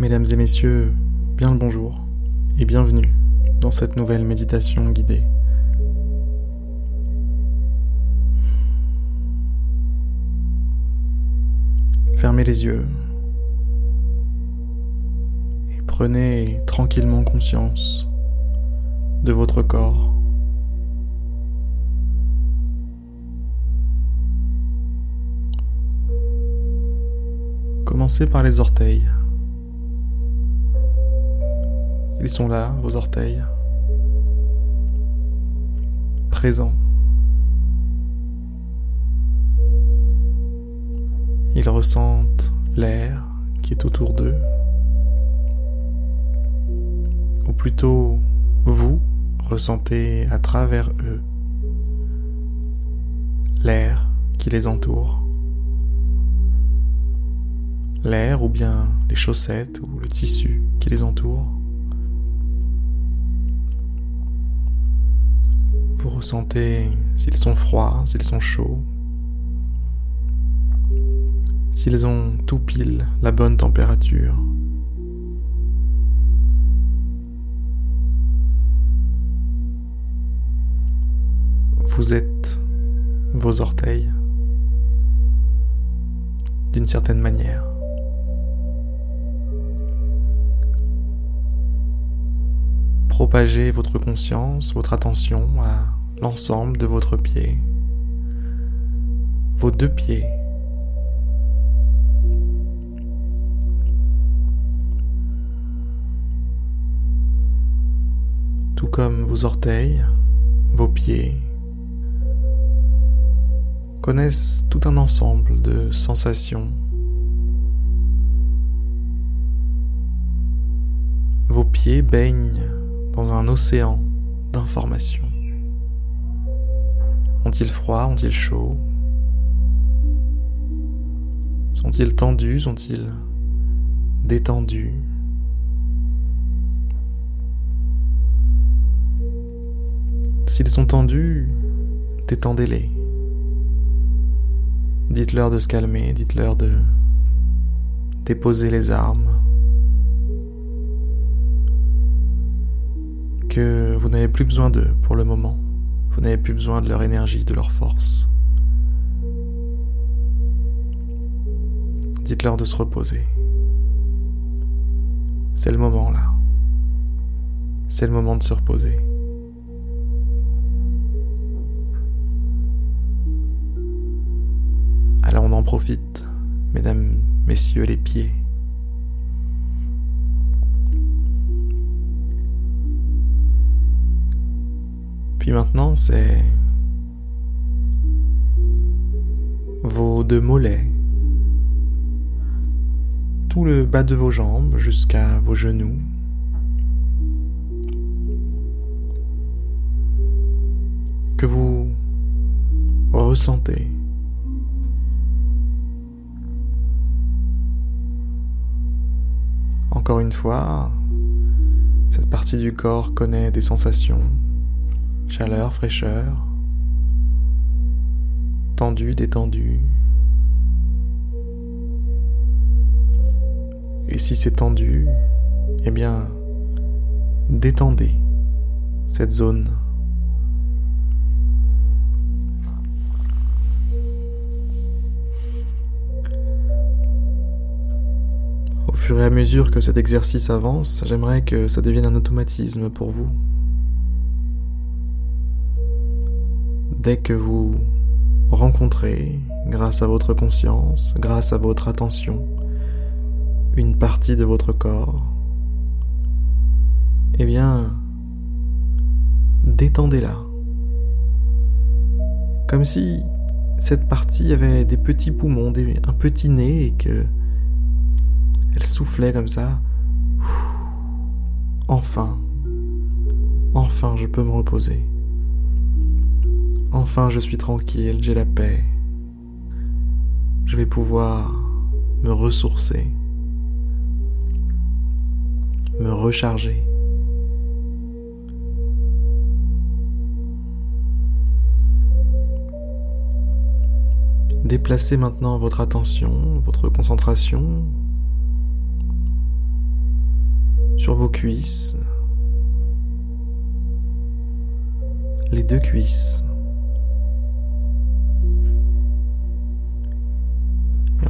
Mesdames et messieurs, bien le bonjour et bienvenue dans cette nouvelle méditation guidée. Fermez les yeux et prenez tranquillement conscience de votre corps. Commencez par les orteils. Ils sont là, vos orteils. Présents. Ils ressentent l'air qui est autour d'eux. Ou plutôt, vous ressentez à travers eux l'air qui les entoure. L'air ou bien les chaussettes ou le tissu qui les entoure. Vous ressentez s'ils sont froids, s'ils sont chauds, s'ils ont tout pile la bonne température. Vous êtes vos orteils d'une certaine manière. Propagez votre conscience, votre attention à l'ensemble de votre pied, vos deux pieds. Tout comme vos orteils, vos pieds connaissent tout un ensemble de sensations. Vos pieds baignent dans un océan d'informations. Ont-ils froid? Ont-ils chaud? Sont-ils tendus? Sont-ils détendus? S'ils sont tendus, détendez-les. Dites-leur de se calmer, dites-leur de déposer les armes, que vous n'avez plus besoin d'eux pour le moment. Vous n'avez plus besoin de leur énergie, de leur force. Dites-leur de se reposer. C'est le moment là. C'est le moment de se reposer. Alors on en profite, mesdames, messieurs les pieds. Puis maintenant, c'est vos deux mollets, tout le bas de vos jambes jusqu'à vos genoux. Que vous ressentez. Encore une fois, cette partie du corps connaît des sensations Chaleur, fraîcheur. Tendu, détendu. Et si c'est tendu, eh bien, détendez cette zone. Au fur et à mesure que cet exercice avance, j'aimerais que ça devienne un automatisme pour vous. Dès que vous rencontrez, grâce à votre conscience, grâce à votre attention, une partie de votre corps, eh bien, détendez-la. Comme si cette partie avait des petits poumons, un petit nez et que elle soufflait comme ça. Enfin, enfin je peux me reposer. Enfin, je suis tranquille, j'ai la paix. Je vais pouvoir me ressourcer, me recharger. Déplacez maintenant votre attention, votre concentration sur vos cuisses, les deux cuisses.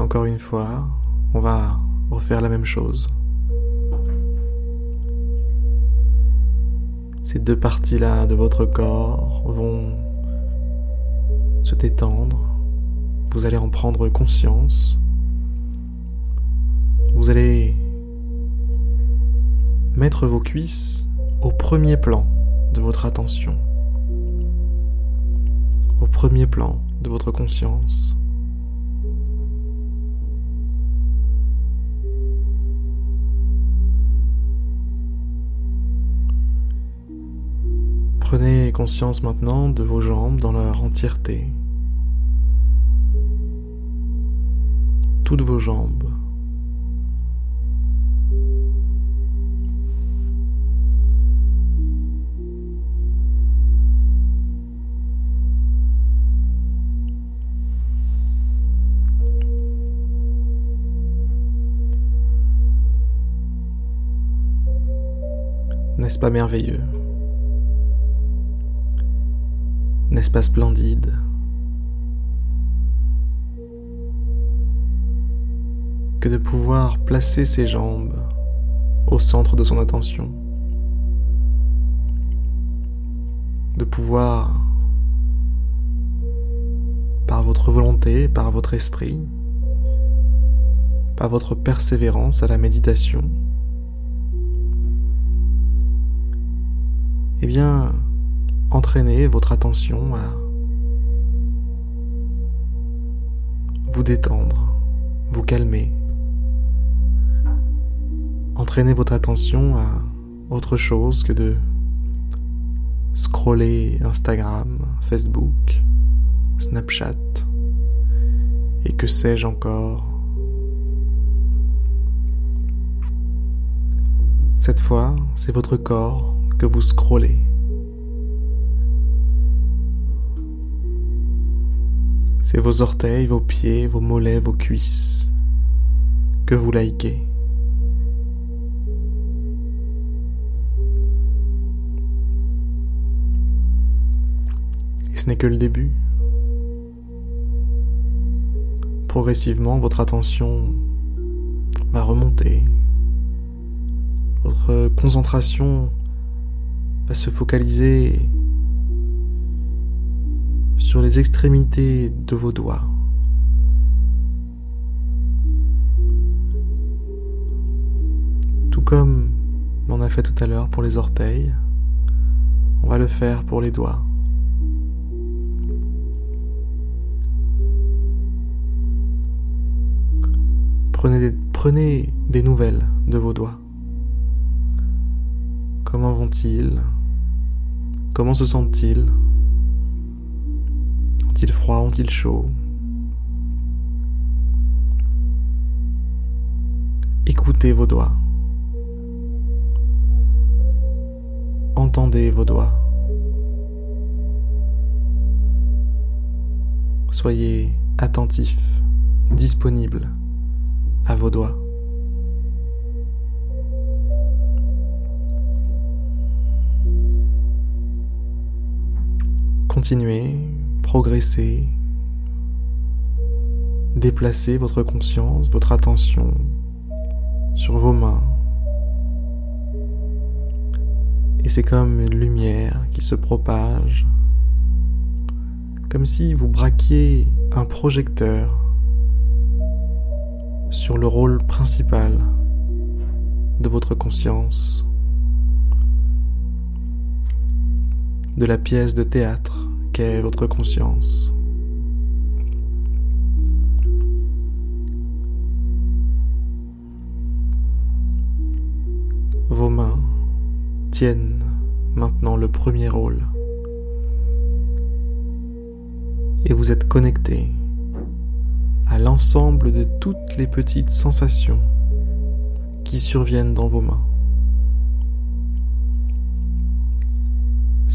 Encore une fois, on va refaire la même chose. Ces deux parties-là de votre corps vont se détendre. Vous allez en prendre conscience. Vous allez mettre vos cuisses au premier plan de votre attention, au premier plan de votre conscience. Prenez conscience maintenant de vos jambes dans leur entièreté. Toutes vos jambes. N'est-ce pas merveilleux? N'est-ce pas splendide. Que de pouvoir placer ses jambes au centre de son attention, de pouvoir, par votre volonté, par votre esprit, par votre persévérance à la méditation, eh bien, entraînez votre attention à vous détendre, vous calmer. Entraînez votre attention à autre chose que de scroller Instagram, Facebook, Snapchat et que sais-je encore? Cette fois, c'est votre corps que vous scrollez. C'est vos orteils, vos pieds, vos mollets, vos cuisses que vous likez. Et ce n'est que le début. Progressivement, votre attention va remonter. Votre concentration va se focaliser sur les extrémités de vos doigts. Tout comme l'on a fait tout à l'heure pour les orteils, on va le faire pour les doigts. Prenez des, prenez des nouvelles de vos doigts. Comment vont-ils? Comment se sentent-ils? Ont-ils froid Ont-ils chaud Écoutez vos doigts. Entendez vos doigts. Soyez attentif, disponible à vos doigts. Continuez progresser, déplacer votre conscience, votre attention sur vos mains. Et c'est comme une lumière qui se propage, comme si vous braquiez un projecteur sur le rôle principal de votre conscience, de la pièce de théâtre votre conscience. Vos mains tiennent maintenant le premier rôle et vous êtes connecté à l'ensemble de toutes les petites sensations qui surviennent dans vos mains.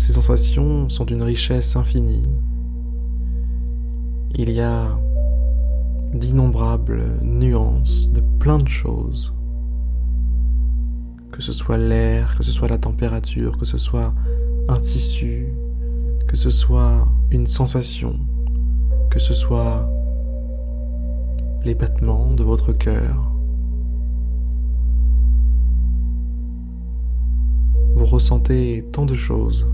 Ces sensations sont d'une richesse infinie. Il y a d'innombrables nuances de plein de choses que ce soit l'air, que ce soit la température, que ce soit un tissu, que ce soit une sensation, que ce soit les de votre cœur. Vous ressentez tant de choses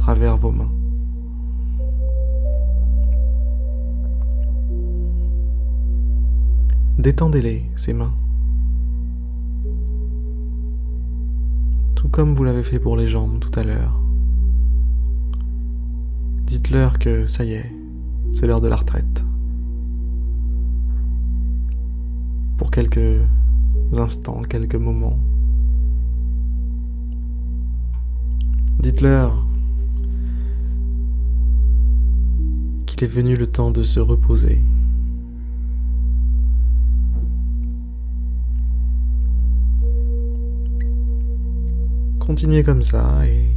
travers vos mains. Détendez-les, ces mains. Tout comme vous l'avez fait pour les jambes tout à l'heure. Dites-leur que ça y est, c'est l'heure de la retraite. Pour quelques instants, quelques moments. Dites-leur est venu le temps de se reposer. Continuez comme ça et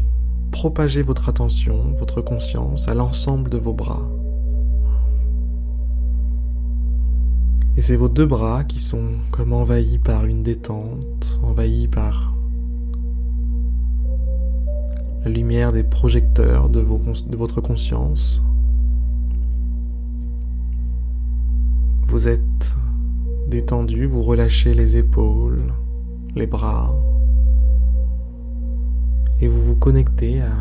propagez votre attention, votre conscience à l'ensemble de vos bras. Et c'est vos deux bras qui sont comme envahis par une détente, envahis par la lumière des projecteurs de votre conscience. Vous êtes détendu, vous relâchez les épaules, les bras, et vous vous connectez à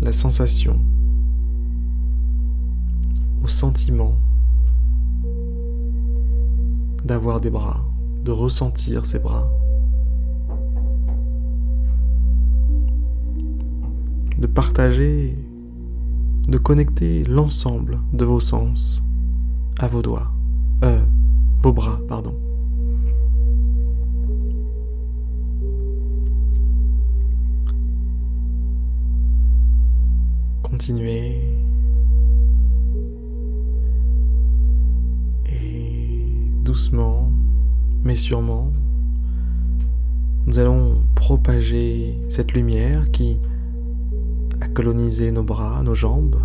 la sensation, au sentiment d'avoir des bras, de ressentir ces bras, de partager, de connecter l'ensemble de vos sens à vos doigts, euh, vos bras, pardon. continuer. Et doucement, mais sûrement, nous allons propager cette lumière qui a colonisé nos bras, nos jambes.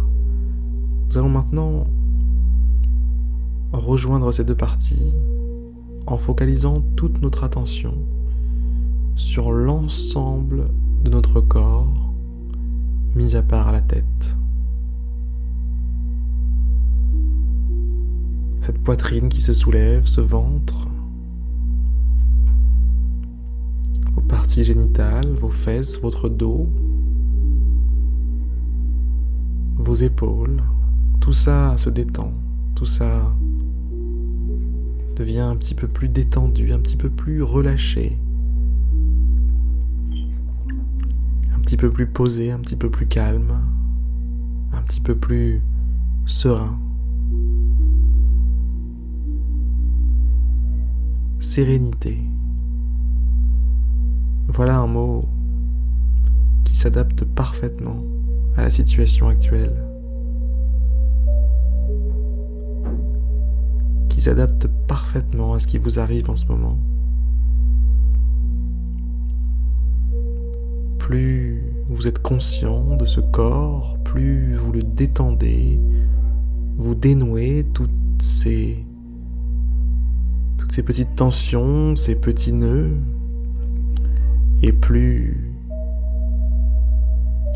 Nous allons maintenant rejoindre ces deux parties en focalisant toute notre attention sur l'ensemble de notre corps mis à part la tête. Cette poitrine qui se soulève, ce ventre, vos parties génitales, vos fesses, votre dos, vos épaules, tout ça se détend, tout ça devient un petit peu plus détendu, un petit peu plus relâché. petit peu plus posé, un petit peu plus calme, un petit peu plus serein. Sérénité. Voilà un mot qui s'adapte parfaitement à la situation actuelle. Qui s'adapte parfaitement à ce qui vous arrive en ce moment. plus vous êtes conscient de ce corps, plus vous le détendez, vous dénouez toutes ces toutes ces petites tensions, ces petits nœuds, et plus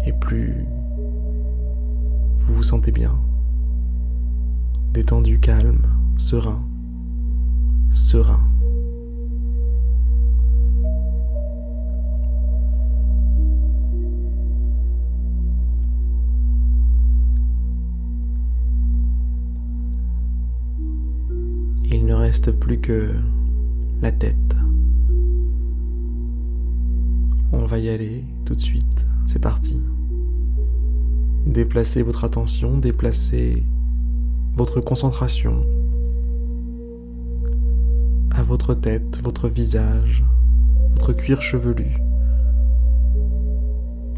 et plus vous vous sentez bien, détendu, calme, serein, serein. reste plus que la tête. On va y aller tout de suite. C'est parti. Déplacez votre attention, déplacez votre concentration votre tête, votre visage, votre cuir chevelu,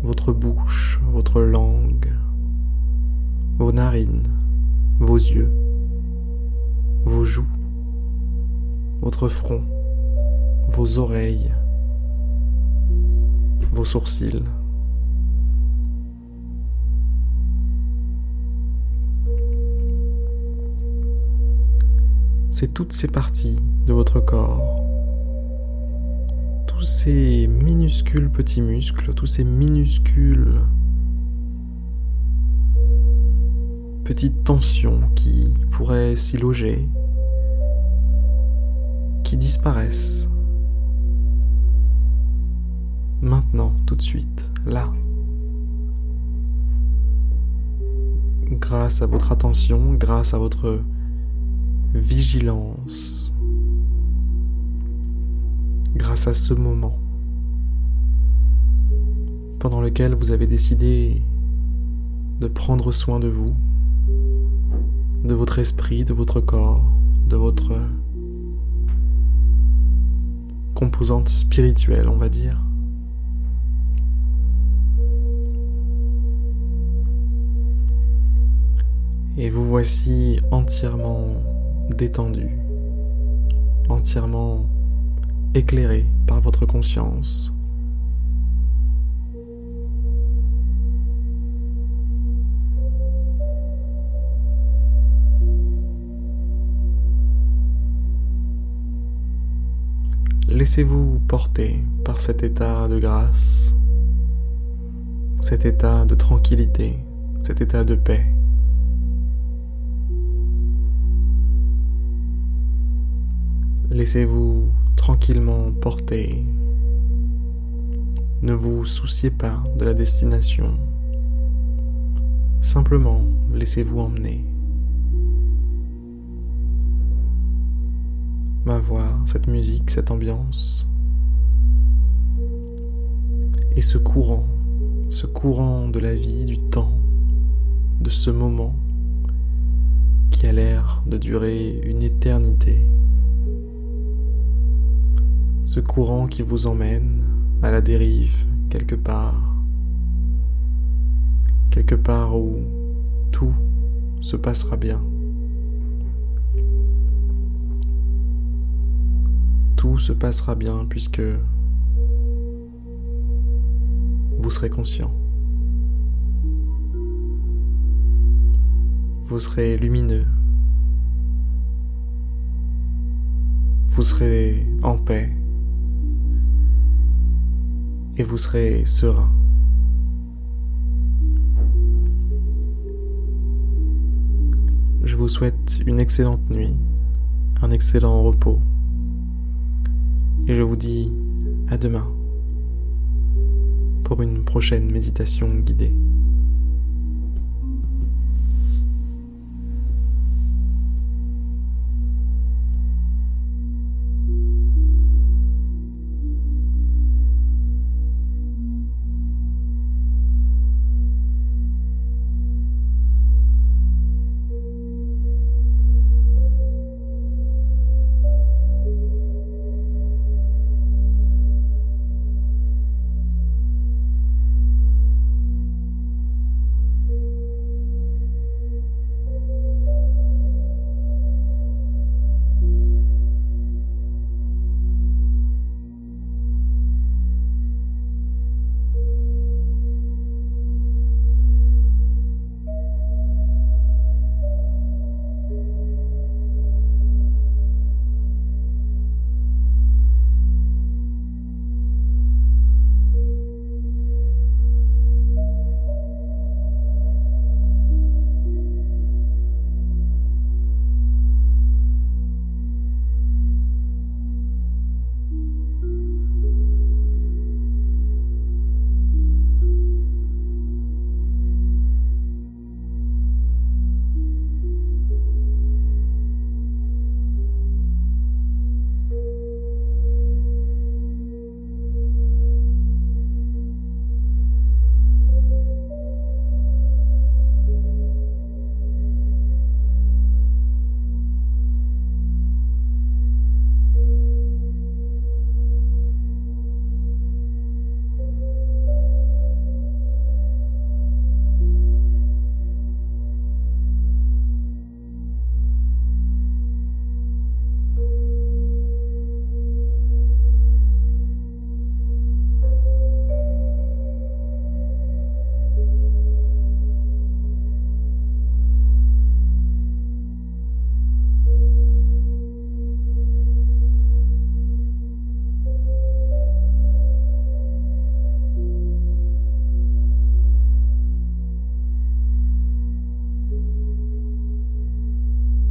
votre bouche, votre langue, vos narines, vos yeux, vos joues votre front, vos oreilles, vos sourcils. C'est toutes ces parties de votre corps, tous ces minuscules petits muscles, tous ces minuscules petites tensions qui pourraient s'y loger, qui disparaissent. Maintenant, tout de suite, là. Grâce à votre attention, grâce à votre vigilance, grâce à ce moment pendant lequel vous avez décidé de prendre soin de vous, de votre esprit, de votre corps, de votre composante spirituelle, on va dire. Et vous voici entièrement détendu, entièrement éclairé par votre conscience. Laissez-vous porter par cet état de grâce, cet état de tranquillité, cet état de paix. Laissez-vous tranquillement porter. Ne vous souciez pas de la destination. Simplement laissez-vous emmener. ma voix, cette musique, cette ambiance. Et ce courant, ce courant de la vie, du temps, de ce moment qui a l'air de durer une éternité. Ce courant qui vous emmène à la dérive quelque part, quelque part où tout se passera bien. tout se passera bien puisque vous serez conscient. Vous serez lumineux. Vous serez en paix. Et vous serez serein. Je vous souhaite une excellente nuit, un excellent repos et je vous dis à demain pour une prochaine méditation guidée.